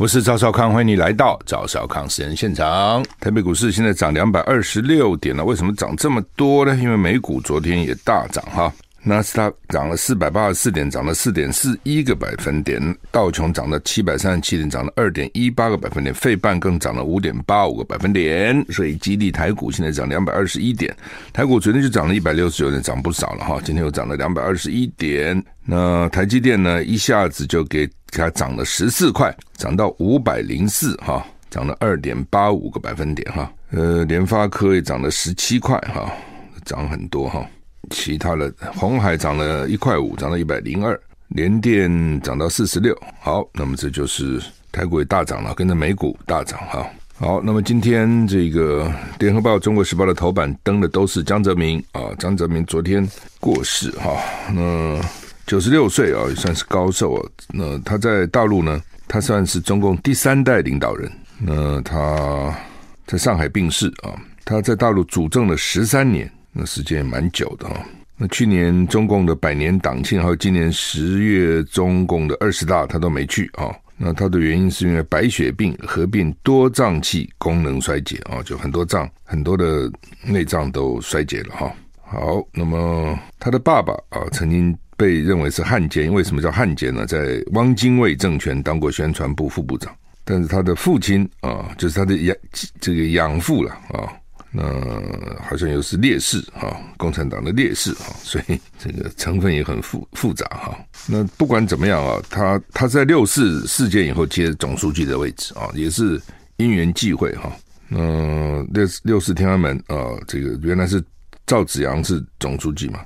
我是赵少康，欢迎你来到赵少康私人现场。台北股市现在涨两百二十六点了，为什么涨这么多呢？因为美股昨天也大涨哈。纳斯达涨了四百八十四点，涨了四点四一个百分点；道琼涨了七百三十七点，涨了二点一八个百分点；费半更涨了五点八五个百分点。所以，激励台股现在涨两百二十一点。台股昨天就涨了一百六十九点，涨不少了哈。今天又涨了两百二十一点。那台积电呢，一下子就给它涨了十四块，涨到五百零四哈，涨了二点八五个百分点哈。呃，联发科也涨了十七块哈，涨很多哈。其他的，红海涨了一块五，涨到一百零二；联电涨到四十六。好，那么这就是台股也大涨了，跟着美股大涨哈。好，那么今天这个联合报、中国时报的头版登的都是江泽民啊，江泽民昨天过世哈，那九十六岁啊，也算是高寿啊。那他在大陆呢，他算是中共第三代领导人。那他在上海病逝啊，他在大陆主政了十三年。那时间也蛮久的哈。那去年中共的百年党庆，还有今年十月中共的二十大，他都没去啊。那他的原因是因为白血病合并多脏器功能衰竭啊，就很多脏很多的内脏都衰竭了哈。好，那么他的爸爸啊，曾经被认为是汉奸，为什么叫汉奸呢？在汪精卫政权当过宣传部副部长，但是他的父亲啊，就是他的养这个养父了啊。那好像又是烈士哈，共产党的烈士哈，所以这个成分也很复复杂哈。那不管怎么样啊，他他在六四事件以后接总书记的位置啊，也是因缘际会哈。嗯，六六四天安门啊，这个原来是赵紫阳是总书记嘛，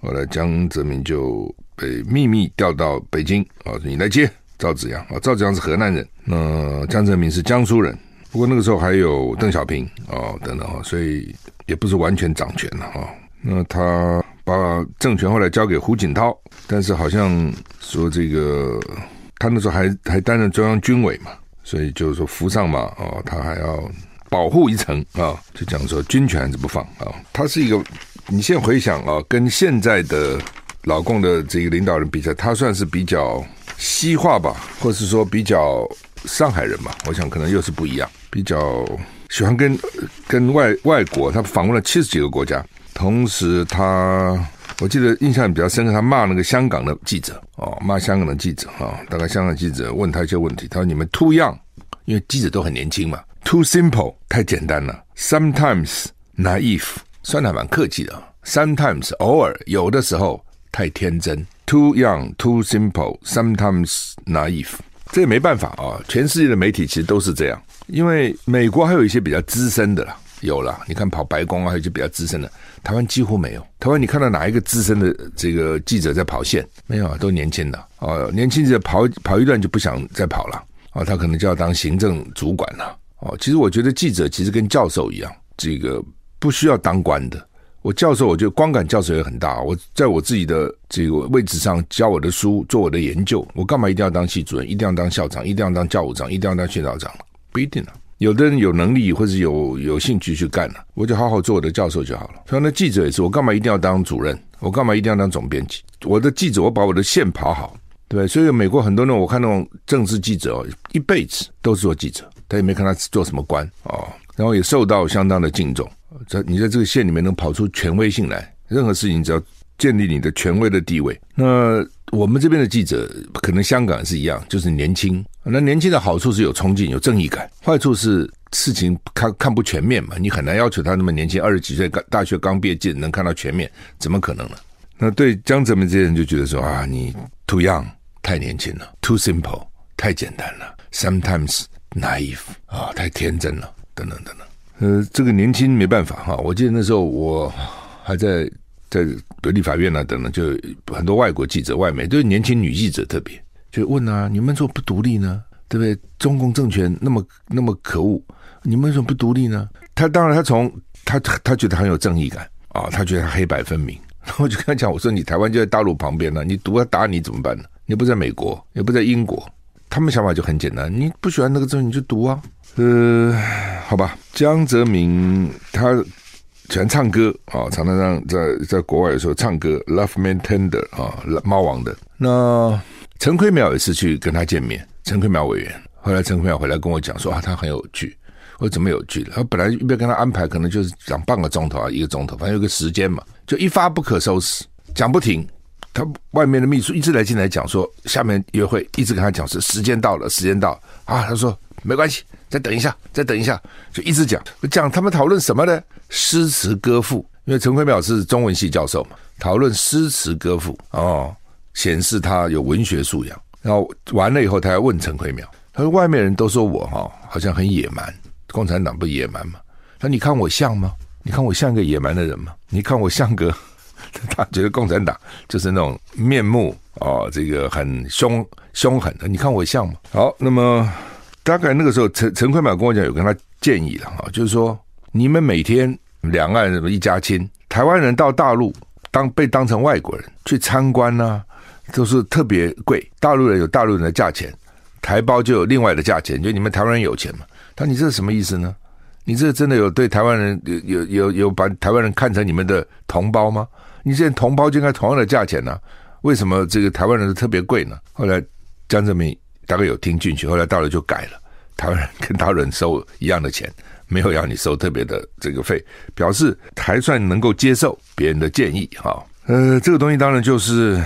后来江泽民就被秘密调到北京啊，你来接赵紫阳啊，赵紫阳是河南人，那江泽民是江苏人。不过那个时候还有邓小平哦等等哈，所以也不是完全掌权了哈。那他把政权后来交给胡锦涛，但是好像说这个他那时候还还担任中央军委嘛，所以就是说扶上马哦，他还要保护一层啊，就讲说军权还是不放啊。他是一个，你现在回想啊，跟现在的老共的这个领导人比较，他算是比较西化吧，或是说比较上海人吧，我想可能又是不一样。比较喜欢跟跟外外国，他访问了七十几个国家，同时他我记得印象比较深刻，他骂那个香港的记者哦，骂香港的记者哈、哦，大概香港记者问他一些问题，他说你们 too young，因为记者都很年轻嘛，too simple 太简单了，sometimes naive 算得还蛮客气的，sometimes 偶尔有的时候太天真，too young too simple sometimes naive，这也没办法啊，全世界的媒体其实都是这样。因为美国还有一些比较资深的啦，有了，你看跑白宫啊，还有一些比较资深的，台湾几乎没有。台湾你看到哪一个资深的这个记者在跑线？没有啊，都年轻的哦。年轻者跑跑一段就不想再跑了哦，他可能就要当行政主管了哦。其实我觉得记者其实跟教授一样，这个不需要当官的。我教授，我觉得光感教授也很大。我在我自己的这个位置上教我的书，做我的研究，我干嘛一定要当系主任？一定要当校长？一定要当教务长？一定要当训导长？不一定了，有的人有能力或者有有兴趣去干了，我就好好做我的教授就好了。像那记者也是，我干嘛一定要当主任？我干嘛一定要当总编辑？我的记者，我把我的线跑好，对？所以美国很多人，我看那种政治记者哦，一辈子都是做记者，他也没看他做什么官哦，然后也受到相当的敬重。在你在这个县里面能跑出权威性来，任何事情只要建立你的权威的地位，那。我们这边的记者可能香港是一样，就是年轻。那年轻的好处是有冲劲、有正义感，坏处是事情看看不全面嘛。你很难要求他那么年轻，二十几岁刚大学刚毕业，记者能看到全面，怎么可能呢？那对江泽民这些人就觉得说啊，你 too young 太年轻了，too simple 太简单了，sometimes naive 啊太天真了，等等等等。呃，这个年轻没办法哈。我记得那时候我还在。在独立法院啊，等等，就很多外国记者、外媒都是年轻女记者，特别就问啊，你们怎么不独立呢？对不对？中共政权那么那么可恶，你们为什么不独立呢？他当然他从他他觉得很有正义感啊，他觉得他黑白分明。然 后我就跟他讲，我说你台湾就在大陆旁边呢，你独要打你怎么办呢？你不在美国，也不在英国，他们想法就很简单，你不喜欢那个政你就独啊。呃，好吧，江泽民他喜欢唱歌啊，常常在在国外的时候唱歌，Love Me Tender 啊，猫王的。那陈奎苗也是去跟他见面，陈奎苗委员。后来陈奎苗回来跟我讲说啊，他很有趣。我说怎么有趣？他本来一边跟他安排，可能就是讲半个钟头啊，一个钟头，反正有个时间嘛，就一发不可收拾，讲不停。他外面的秘书一直来进来讲说，下面约会，一直跟他讲是时间到了，时间到啊。他说没关系。再等一下，再等一下，就一直讲讲他们讨论什么呢？诗词歌赋，因为陈奎淼是中文系教授嘛，讨论诗词歌赋哦，显示他有文学素养。然后完了以后，他还问陈奎淼，他说：“外面人都说我哈、哦、好像很野蛮，共产党不野蛮吗？他说你看我像吗？你看我像个野蛮的人吗？你看我像个？他觉得共产党就是那种面目哦，这个很凶凶狠的。你看我像吗？好，那么。”大概那个时候，陈陈坤淼跟我讲，有跟他建议了哈，就是说，你们每天两岸什么一家亲，台湾人到大陆当被当成外国人去参观呢、都是特别贵。大陆人有大陆人的价钱，台胞就有另外的价钱，就你们台湾人有钱嘛？他你这是什么意思呢？你这真的有对台湾人有有有有把台湾人看成你们的同胞吗？你现在同胞就应该同样的价钱呢、为什么这个台湾人特别贵呢？后来江泽民。大概有听进去，后来到了就改了。台湾人跟大陆人收一样的钱，没有要你收特别的这个费，表示还算能够接受别人的建议哈。呃，这个东西当然就是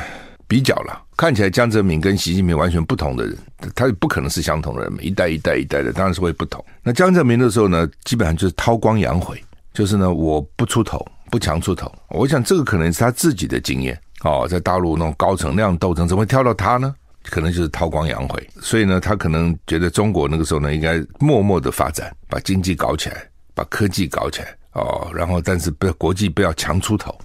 比较了。看起来江泽民跟习近平完全不同的人，他不可能是相同的人，一代一代一代的当然是会不同。那江泽民的时候呢，基本上就是韬光养晦，就是呢我不出头，不强出头。我想这个可能是他自己的经验哦，在大陆那种高层那样斗争，怎么会挑到他呢？可能就是韬光养晦，所以呢，他可能觉得中国那个时候呢，应该默默的发展，把经济搞起来，把科技搞起来哦，然后但是不要国际不要强出头，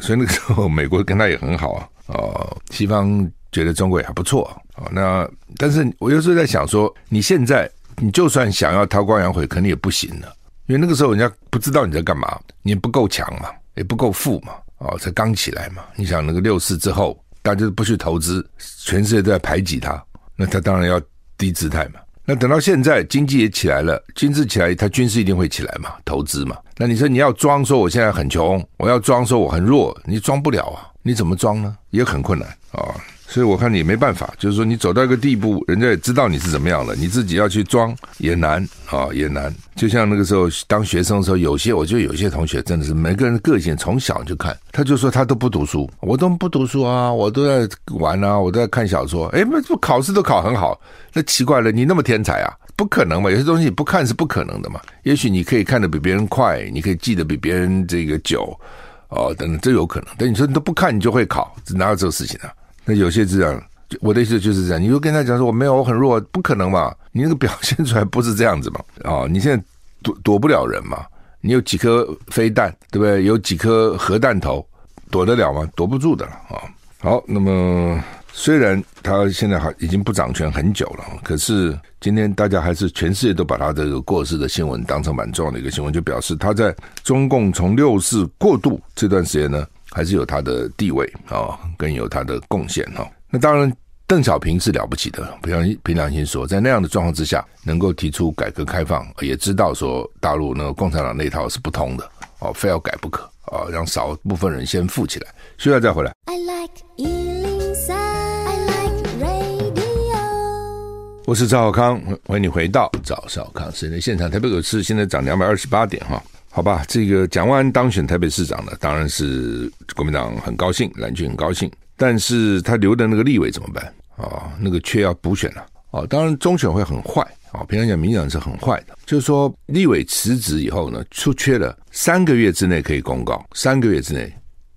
所以那个时候美国跟他也很好啊，哦，西方觉得中国也还不错。啊，那但是我有时候在想说，你现在你就算想要韬光养晦，肯定也不行了，因为那个时候人家不知道你在干嘛，你不够强嘛，也不够富嘛，哦，才刚起来嘛，你想那个六四之后。他就是不去投资，全世界都在排挤他，那他当然要低姿态嘛。那等到现在经济也起来了，经济起来，他军事一定会起来嘛，投资嘛。那你说你要装说我现在很穷，我要装说我很弱，你装不了啊？你怎么装呢？也很困难啊。所以我看你没办法，就是说你走到一个地步，人家也知道你是怎么样了，你自己要去装也难啊、也难。就像那个时候当学生的时候，有些我觉得有些同学真的是每个人的个性从小就看，他就说他都不读书，我都不读书啊，我都在玩啊，我都在看小说。哎，那不考试都考很好，那奇怪了，你那么天才啊？不可能嘛，有些东西不看是不可能的嘛。也许你可以看得比别人快，你可以记得比别人这个久，哦，等等，这有可能。但你说你都不看，你就会考，哪有这个事情啊？那有些是这样，我的意思就是这样。你就跟他讲说我没有，我很弱，不可能嘛？你那个表现出来不是这样子嘛？哦，你现在躲躲不了人嘛？你有几颗飞弹，对不对？有几颗核弹头，躲得了吗？躲不住的啊、好，那么虽然他现在还已经不掌权很久了，可是今天大家还是全世界都把他这个过世的新闻当成蛮重要的一个新闻，就表示他在中共从六四过渡这段时间呢。还是有他的地位啊，更有他的贡献哈。那当然，邓小平是了不起的，凭良凭良心说，在那样的状况之下，能够提出改革开放，也知道说大陆那个共产党那一套是不通的哦，非要改不可啊，让少部分人先富起来，需要再回来。I like 103, I like radio。我是赵小康，欢迎你回到赵小康时间现场。台北股市现在涨两百二十八点哈。好吧，这个蒋万安当选台北市长了，当然是国民党很高兴，蓝军很高兴。但是他留的那个立委怎么办啊、那个缺要补选了啊、当然中选会很坏啊，平常讲民进党是很坏的，就是说立委辞职以后呢，出缺了三个月之内可以公告，三个月之内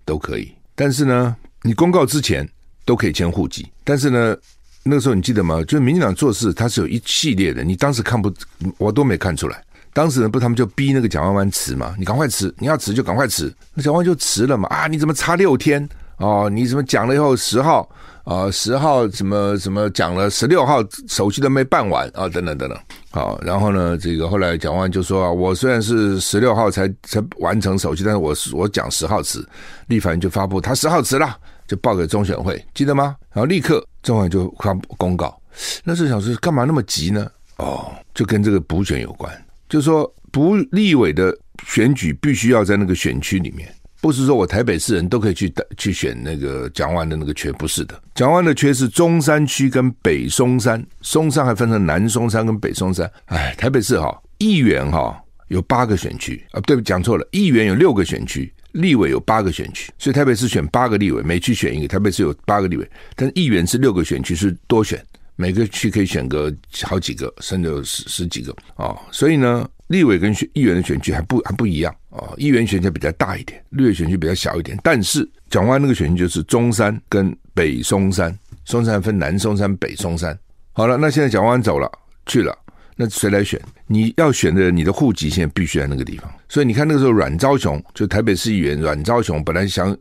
都可以。但是呢，你公告之前都可以迁户籍。但是呢，那个时候你记得吗？就是民进党做事，它是有一系列的，你当时看不，我都没看出来。当时呢，不，他们就逼那个蒋万万辞嘛，你赶快辞，你要辞就赶快辞。那蒋万安就辞了嘛，啊，你怎么差六天哦，你怎么讲了以后十号啊，十号怎么怎么讲了，十六号手续都没办完啊，等等等等。好，然后呢，这个后来蒋万就说啊，我虽然是十六号才才完成手续，但是我我讲十号辞，立法院就发布他十号辞了，就报给中选会，记得吗？然后立刻中选就发公告，那时候想说干嘛那么急呢？哦，就跟这个补选有关，就是说不立委的选举必须要在那个选区里面。不是说我台北市人都可以去去选那个蒋万的那个缺，不是的。蒋万的缺是中山区跟北松山，松山还分成南松山跟北松山。哎，台北市哈议员哈有八个选区啊，对讲错了，议员有六个选区，立委有八个选区，所以台北市选八个立委，每区选一个。台北市有八个立委，但议员是六个选区，是多选，每个区可以选个好几个，甚至有十十几个啊、哦。所以呢。立委跟选议员的选区还不还不一样啊，议员选区比较大一点，立委选区比较小一点。但是蒋万那个选区就是中山跟北松山，松山分南松山、北松山。好了，那现在蒋万走了去了，那谁来选？你要选的，你的户籍现在必须在那个地方。所以你看那个时候，阮昭雄就台北市议员阮昭雄本来想，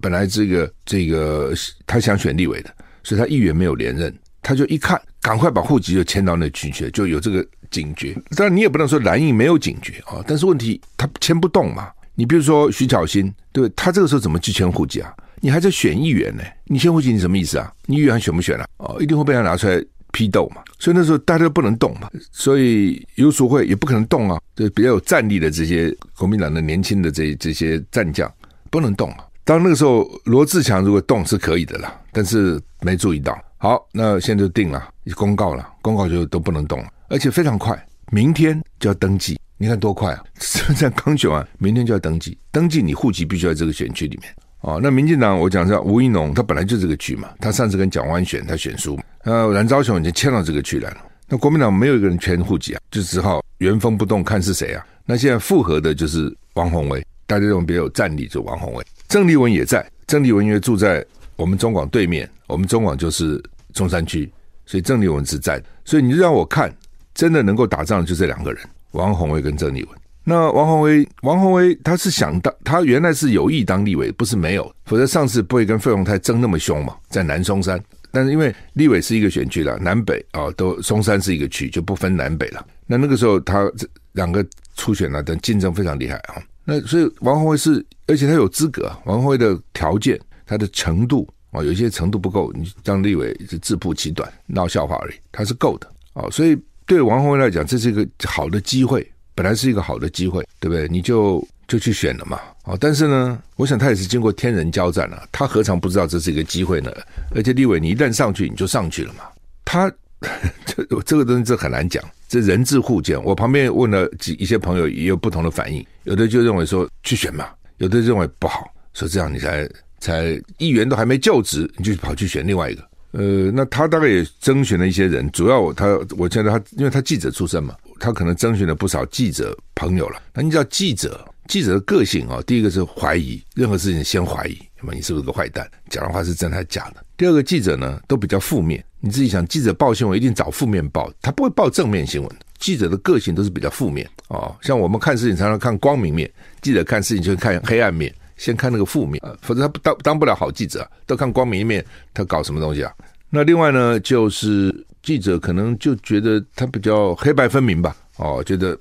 本来这个这个他想选立委的，所以他议员没有连任，他就一看，赶快把户籍就迁到那群去，就有这个。警觉，当然你也不能说蓝营没有警觉啊，但是问题他迁不动嘛。你比如说徐巧芯，对他这个时候怎么去迁户籍啊？你还在选议员呢，你迁户籍你什么意思啊？你议员还选不选啊？哦，一定会被他拿出来批斗嘛。所以那时候大家都不能动嘛，所以游淑慧也不可能动啊。就比较有战力的这些国民党的年轻的这这些战将不能动啊。当那个时候罗志强如果动是可以的啦，但是没注意到。好，那现在就定了，公告了，公告就都不能动了。而且非常快，明天就要登记。你看多快啊！现 在刚选完，明天就要登记。登记你户籍必须在这个选区里面哦。那民进党我讲一下，吴一农他本来就这个区嘛，他上次跟蒋万选，他选输。呃，蓝昭雄已经迁到这个区来了。那国民党没有一个人迁户籍啊，就只好原封不动看是谁啊。那现在复合的就是王鸿薇，大家认为比较有战力，就王鸿薇。郑丽文也在，郑丽文因为住在我们中广对面，我们中广就是中山区，所以郑丽文是在。所以你就让我看。真的能够打仗就这两个人，王鸿薇跟郑丽文。那王鸿薇，王鸿薇他是想当，他原来是有意当立委，不是没有，否则上次不会跟费鸿泰争那么凶嘛，在南松山。但是因为立委是一个选区了，南北啊都松山是一个区，就不分南北了。那那个时候他这两个初选呢，等竞争非常厉害啊。那所以王鸿薇是，而且他有资格，王鸿薇的条件，他的程度哦，有些程度不够，你当立委是自曝其短，闹笑话而已，他是够的啊，所以。对王宏威来讲，这是一个好的机会，本来是一个好的机会，对不对？你就就去选了嘛。哦，但是呢，我想他也是经过天人交战了，他何尝不知道这是一个机会呢？而且立委，你一旦上去，你就上去了嘛。他 这这个东西这很难讲，这人质互见。我旁边问了几一些朋友，也有不同的反应，有的就认为说去选嘛，有的认为不好，说这样你才才议员都还没就职，你就跑去选另外一个。呃，那他大概也征询了一些人，主要他，我觉得他，因为他记者出身嘛，他可能征询了不少记者朋友了。那你知道记者，记者的个性啊，第一个是怀疑，任何事情先怀疑，那么你是不是个坏蛋？讲的话是真还是假的？第二个记者呢，都比较负面。你自己想，记者报新闻一定找负面报，他不会报正面新闻。记者的个性都是比较负面哦，像我们看事情常常看光明面，记者看事情就会看黑暗面。先看那个负面，否则他不当当不了好记者，都看光明一面，他搞什么东西啊？那另外呢，就是记者可能就觉得他比较黑白分明吧，哦，觉得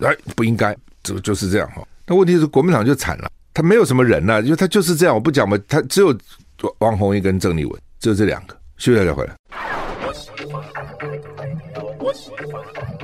哎不应该，就就是这样哈。那问题是国民党就惨了，他没有什么人呐、啊，因为他就是这样，我不讲嘛，他只有王鸿薇跟郑丽文，只有这两个。休息再回来我喜欢。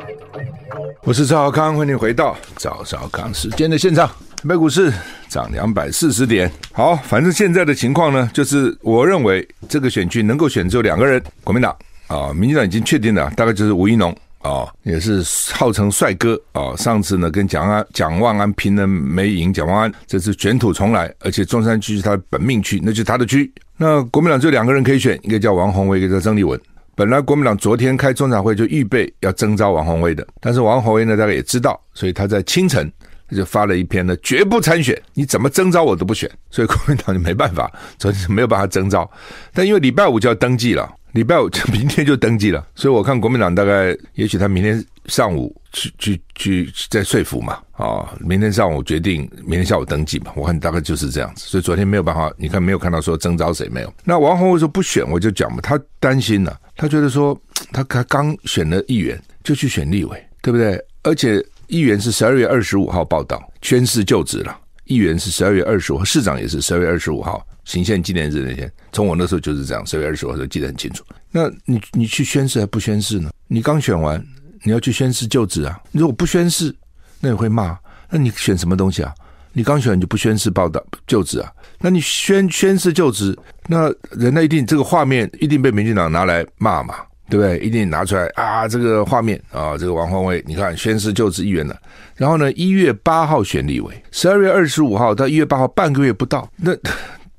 我是赵少康，欢迎回到赵少康时间的现场。台北股市涨两百四十点，好，反正现在的情况呢，就是我认为这个选区能够选只有两个人，国民党啊，民进党已经确定了，大概就是吴怡农啊，也是号称帅哥啊。上次呢跟蒋安蒋万安拼了没赢，蒋万安这次卷土重来，而且中山区是他的本命区，那就是他的区。那国民党就两个人可以选，一个叫王鸿薇，一个叫曾丽文。本来国民党昨天开中常会就预备要征召王洪威的，但是王洪威呢，大家也知道，所以他在清晨。他就发了一篇呢，绝不参选，你怎么征召我都不选，所以国民党就没办法，昨天没有办法征召。但因为礼拜五就要登记了，礼拜五就明天就登记了，所以我看国民党大概也许他明天上午去去去再说服嘛，啊，明天上午决定，明天下午登记嘛，我看大概就是这样子。所以昨天没有办法，你看没有看到说征召谁没有？那王鸿薇说不选，我就讲嘛，他担心了，他觉得说 他他刚选了议员就去选立委，对不对？而且议员是十二月二十五号报道宣誓就职了，议员是十二月二十五号，市长也是十二月二十五号。行宪纪念日那天，从我那时候就是这样，十月二十五号就记得很清楚。那你你去宣誓还不宣誓呢？你刚选完，你要去宣誓就职啊？你如果不宣誓，那你会骂。那你选什么东西啊？你刚选完就不宣誓报道就职啊？那你宣宣誓就职，那人家一定这个画面一定被民进党拿来骂嘛，对不对？一定拿出来啊，这个画面啊，这个王鸿薇，你看宣誓就职议员了。然后呢，一月八号选立委，十二月二十五号到一月八号半个月不到，那。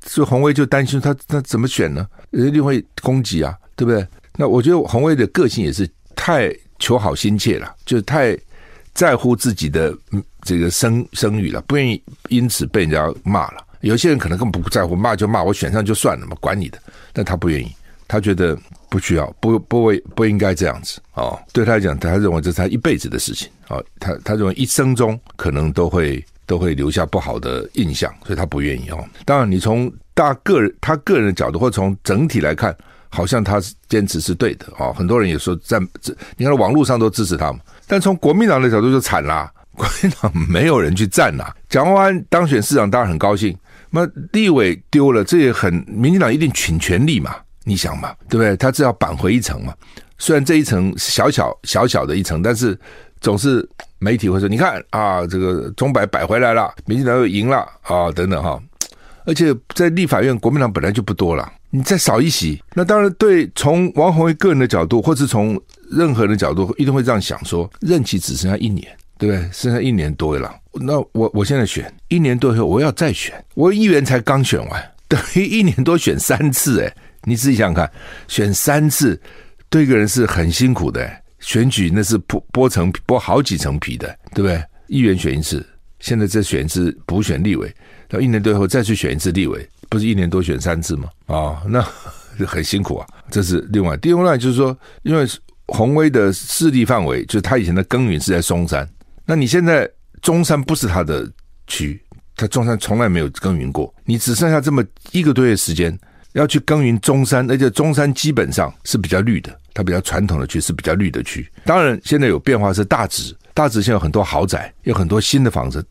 所以鸿薇就担心他他怎么选呢？一定会攻击啊，对不对？那我觉得鸿薇的个性也是太求好心切了，就是太在乎自己的这个声声誉了，不愿意因此被人家骂了。有些人可能更不在乎，骂就骂，我选上就算了嘛，管你的。但他不愿意，他觉得不需要，不不会不应该这样子哦。对他来讲，他认为这是他一辈子的事情啊，哦，他他认为一生中可能都会。都会留下不好的印象，所以他不愿意哦。当然，你从大个人他个人的角度，或从整体来看，好像他是坚持是对的哦。很多人也说在这，你看网络上都支持他嘛。但从国民党的角度就惨啦，国民党没有人去站呐。蒋万安当选市长当然很高兴，那立委丢了，这也很民进党一定倾全力嘛。你想嘛，对不对？他只要扳回一城嘛。虽然这一层小小小小的一层，但是。总是媒体会说：“你看啊，这个钟摆摆回来了，民进党又赢了啊，等等哈。而且在立法院，国民党本来就不多了，你再少一席，那当然对。从王鸿薇个人的角度，或是从任何人的角度，一定会这样想：说任期只剩下一年，对不对？剩下一年多了，那我我现在选一年多以后，我要再选，我议员才刚选完，等于一年多选三次，哎，你自己想想看，选三次对一个人是很辛苦的，”选举那是剥剥层剥好几层皮的，对不对？议员选一次，现在再选一次补选立委，到一年多后再去选一次立委，不是一年多选三次吗？啊、那 很辛苦啊。这是另外，第二个就是说，因为鸿威的势力范围，就是他以前的耕耘是在松山，那你现在中山不是他的区，他中山从来没有耕耘过，你只剩下这么一个多月时间。要去耕耘中山，而且中山基本上是比较绿的，它比较传统的区是比较绿的区。当然，现在有变化是大直，大直现在有很多豪宅，有很多新的房子，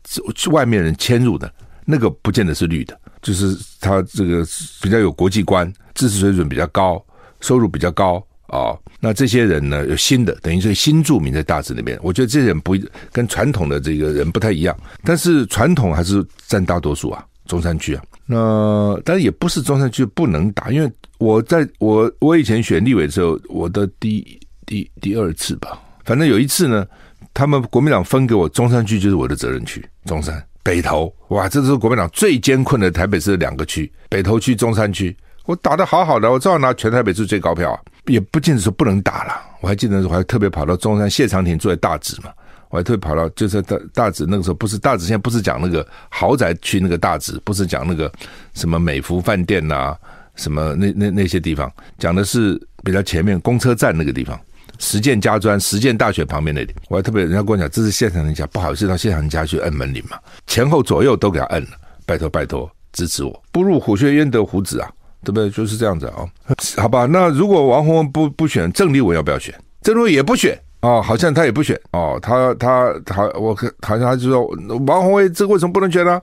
外面人迁入的，那个不见得是绿的，就是它这个比较有国际观，知识水准比较高，收入比较高啊、哦。那这些人呢，有新的，等于是新住民在大直那边。我觉得这些人不跟传统的这个人不太一样，但是传统还是占大多数啊，中山区啊。那但也不是中山区不能打，因为我在我我以前选立委的时候，我的第第第二次吧，反正有一次呢，他们国民党分给我中山区就是我的责任区，中山北投，哇，这是国民党最艰困的台北市的两个区，北投区、中山区，我打得好好的，我照样拿全台北市最高票，也不见得说不能打了，我还记得我还特别跑到中山，谢长廷住在大直嘛。我还特别跑到，就是大大直那个时候，不是大直，现在不是讲那个豪宅区那个大直，不是讲那个什么美福饭店呐、什么那那那些地方，讲的是比较前面公车站那个地方，实践家专、实践大学旁边那里。我还特别人家跟我讲，这是现场人家，不好意思到现场人家去摁门铃嘛，前后左右都给他摁了，拜托拜托支持我，不入虎穴焉得虎子啊，对不对？就是这样子啊、哦，好吧？那如果王鸿薇不不选郑丽文要不要选？郑丽文也不选。哦，好像他也不选哦，他他他，我好像他就说王鸿薇这为什么不能选呢、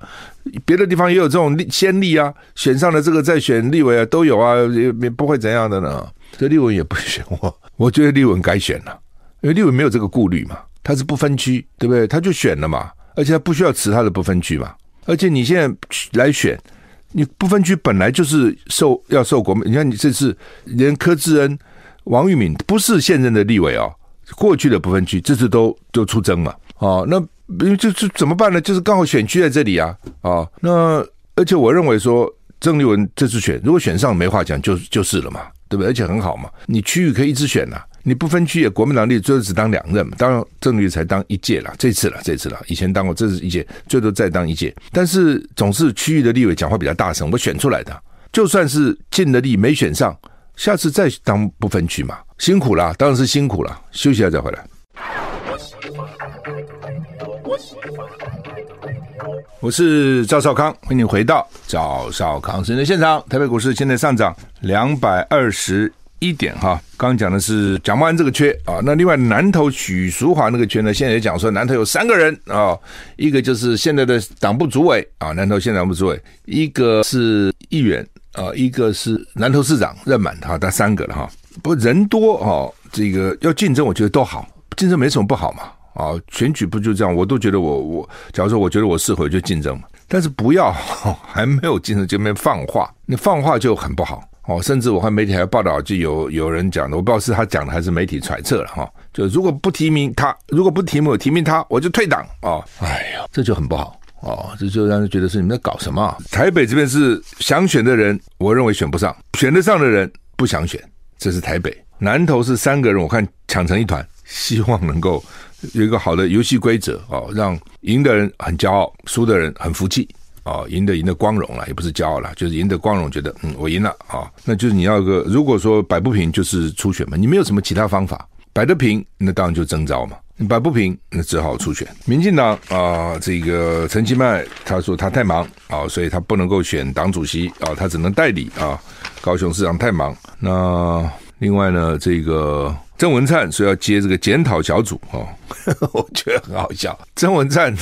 别的地方也有这种先例啊，选上了这个再选立委啊都有啊，也也不会怎样的呢。这立委也不选我，我觉得立委该选了，因为立委没有这个顾虑嘛，他是不分区，对不对？他就选了嘛，而且他不需要辞他的不分区嘛，而且你现在来选，你不分区本来就是受要受国民，你看你这次连柯志恩、王玉敏不是现任的立委哦。过去的不分区，这次都都出征嘛？哦，那就就怎么办呢？就是刚好选区在这里啊！哦，那而且我认为说郑丽文这次选，如果选上没话讲，就就是了嘛，对不对？而且很好嘛，你区域可以一直选呐、你不分区也国民党立最多只当两任嘛，当然郑丽才当一届了，这次了，这次了，以前当过，这是一届，最多再当一届，但是总是区域的立委讲话比较大声，我选出来的，就算是尽了力没选上。下次再当不分区嘛，辛苦了，当然是辛苦了，休息一下再回来。我是赵少康，欢迎回到赵少康时间的现场。台北股市现在上涨两百二十一点哈。刚讲的是蒋万安这个缺啊，那另外南投许淑华那个缺呢，现在也讲说南投有三个人啊，一个就是现在的党部主委啊，南投县党部主委，一个是议员啊，一个是南投市长任满哈，他三个了哈。不人多哈，这个要竞争，我觉得都好，竞争没什么不好嘛。啊，选举不就这样？我都觉得我我，假如说我觉得我适合就竞争嘛，但是不要还没有竞争就没放话，你放话就很不好哦。甚至我看媒体还报道，就有有人讲的，我不知道是他讲的还是媒体揣测了哈。就如果不提名他，如果不提名我提名他，我就退党啊！哎呀，这就很不好哦，这就让人觉得是你们在搞什么？啊台北这边是想选的人，我认为选不上；选得上的人不想选，这是台北。南投是三个人，我看抢成一团，希望能够。有一个好的游戏规则哦，让赢的人很骄傲，输的人很服气哦，赢的赢的光荣了，也不是骄傲了，就是赢的光荣，觉得嗯，我赢了啊、那就是你要个，如果说摆不平就是初选嘛，你没有什么其他方法，摆得平那当然就征召嘛，摆不平那只好出选。民进党啊，这个陈其迈他说他太忙啊、所以他不能够选党主席啊、他只能代理啊、高雄市长太忙。那另外呢，这个。郑文灿说要接这个检讨小组哦，我觉得很好笑。郑文灿，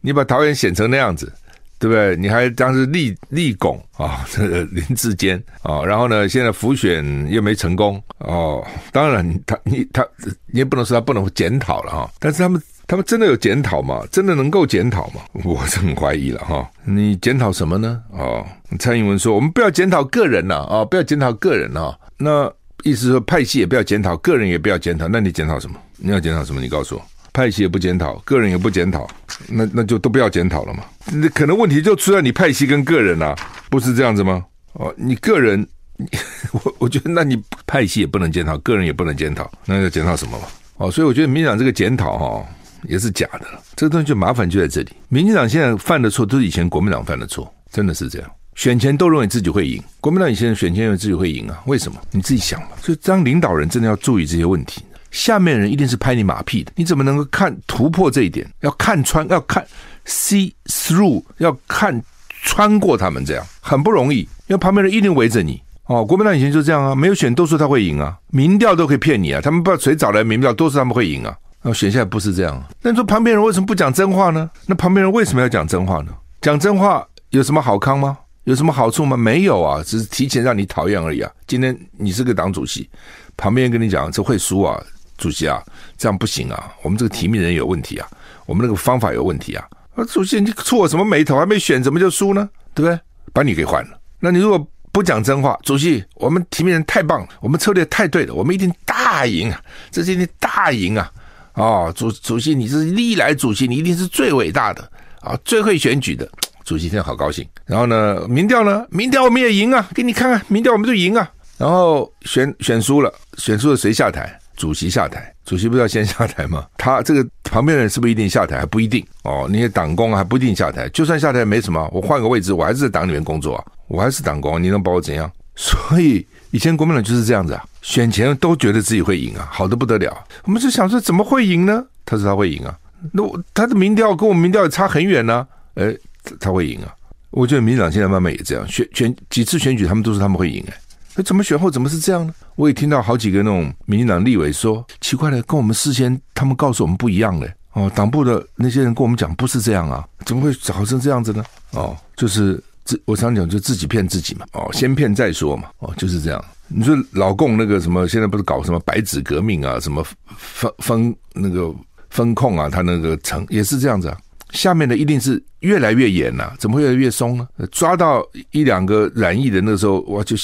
你把桃园选成那样子，对不对？你还当时立立功啊，这个林志坚啊，然后呢，现在浮选又没成功哦。当然他，他你他你也不能说他不能检讨了哈。但是他们他们真的有检讨吗？真的能够检讨吗？我是很怀疑了哈。你检讨什么呢？哦，蔡英文说我们不要检讨个人了啊，不要检讨个人啊，那。意思说派系也不要检讨，个人也不要检讨，那你检讨什么？你要检讨什么？你告诉我，派系也不检讨，个人也不检讨，那那就都不要检讨了嘛。那可能问题就出在你派系跟个人啊，不是这样子吗？哦，你个人，我我觉得那你派系也不能检讨，个人也不能检讨，那要检讨什么嘛？哦，所以我觉得民进党这个检讨哈也是假的，这个东西就麻烦就在这里。民进党现在犯的错都是以前国民党犯的错，真的是这样。选前都认为自己会赢，国民党以前选前认为自己会赢啊？为什么？你自己想嘛。所以当领导人真的要注意这些问题，下面人一定是拍你马屁的。你怎么能够看突破这一点？要看穿，要看 see through，要看穿过他们，这样很不容易。因为旁边人一定围着你哦。国民党以前就这样啊，没有选都说他会赢啊，民调都可以骗你啊。他们不知道谁找来民调，都说他们会赢啊。那选下来不是这样。那你说旁边人为什么不讲真话呢？那旁边人为什么要讲真话呢？讲真话有什么好康吗？有什么好处吗？没有啊，只是提前让你讨厌而已啊。今天你是个党主席，旁边跟你讲这会输啊，主席啊，这样不行啊。我们这个提名人有问题啊，我们那个方法有问题啊。啊，主席你触我什么霉头？还没选怎么就输呢？对不对？把你给换了。那你如果不讲真话，主席，我们提名人太棒了，我们策略太对了，我们一定大赢啊，这是一定大赢啊。哦，主主席你是历来主席，你一定是最伟大的啊，最会选举的。主席现在好高兴，然后呢，民调呢？民调我们也赢啊，给你看看，民调我们就赢啊。然后选选输了，选输了谁下台？主席下台，主席不是要先下台吗？他这个旁边人是不是一定下台？还不一定哦。那些党工还不一定下台，就算下台没什么，我换个位置，我还是在党里面工作啊，我还是党工，你能把我怎样？所以以前国民党就是这样子啊，选前都觉得自己会赢啊，好的不得了。我们就想说怎么会赢呢？他说他会赢啊，那我他的民调跟我们民调也差很远呢、啊，诶他会赢啊！我觉得民进党现在慢慢也这样，选选几次选举，他们都说他们会赢哎，怎么选后怎么是这样呢？我也听到好几个那种民进党立委说，奇怪了，跟我们事先他们告诉我们不一样嘞。哦，党部的那些人跟我们讲不是这样啊，怎么会搞成这样子呢？哦，就是自我常讲就自己骗自己嘛，哦，先骗再说嘛，哦，就是这样。你说老共那个什么，现在不是搞什么白纸革命啊，什么分分那个分控啊，他那个成也是这样子啊。下面的一定是越来越严呐、啊，怎么会越来越松呢？抓到一两个染疫的那时候，哇，就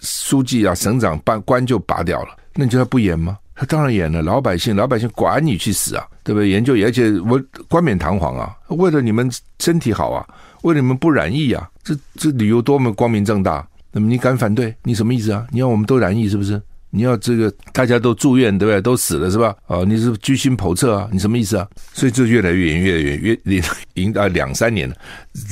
书记啊、省长办官就拔掉了。那你觉得不严吗？他当然严了。老百姓，老百姓管你去死啊，对不对？研究，而且我冠冕堂皇啊，为了你们身体好啊，为了你们不染疫啊，这这理由多么光明正大。那么你敢反对？你什么意思啊？你要我们都染疫是不是？你要这个大家都住院，对不对？都死了是吧？哦，你是居心叵测啊？你什么意思啊？所以就越来越远，越来越远，越赢到两三年了，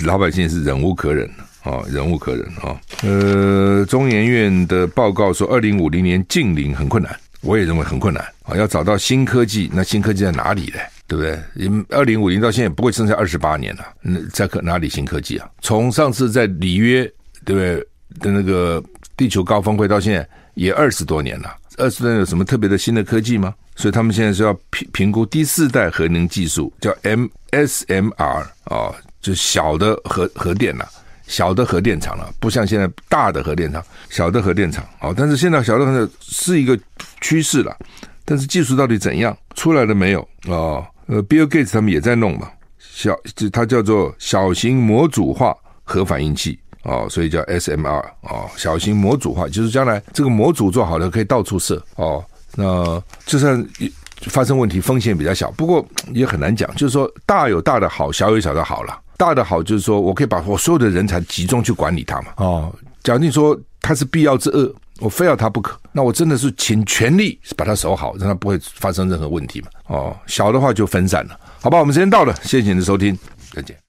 老百姓是忍无可忍了。哦，忍无可忍啊、呃，中研院的报告说，二零五零年净零很困难，我也认为很困难啊、要找到新科技，那新科技在哪里呢？对不对？因二零五零到现在不会剩下二十八年了，那在可哪里新科技啊？从上次在里约，对不对的那个地球高峰会到现在也二十多年了，二十多年有什么特别的新的科技吗？所以他们现在是要评评估第四代核能技术，叫 M S M R、哦，就小的核核电了，小的核电厂了，不像现在大的核电厂，小的核电厂啊、哦。但是现在小的核电厂是一个趋势了，但是技术到底怎样出来了没有啊？哦呃，Bill Gates 他们也在弄嘛，小就它叫做小型模组化核反应器哦，所以叫 SMR 哦，小型模组化就是将来这个模组做好了可以到处设哦，那就算发生问题风险比较小，不过也很难讲，就是说大有大的好，小有小的好了。大的好就是说我可以把我所有的人才集中去管理它嘛哦，假定说它是必要之恶。我非要它不可，那我真的是尽全力把它守好，让它不会发生任何问题嘛。哦，小的话就分散了，好吧？我们时间到了，谢谢你的收听，再见。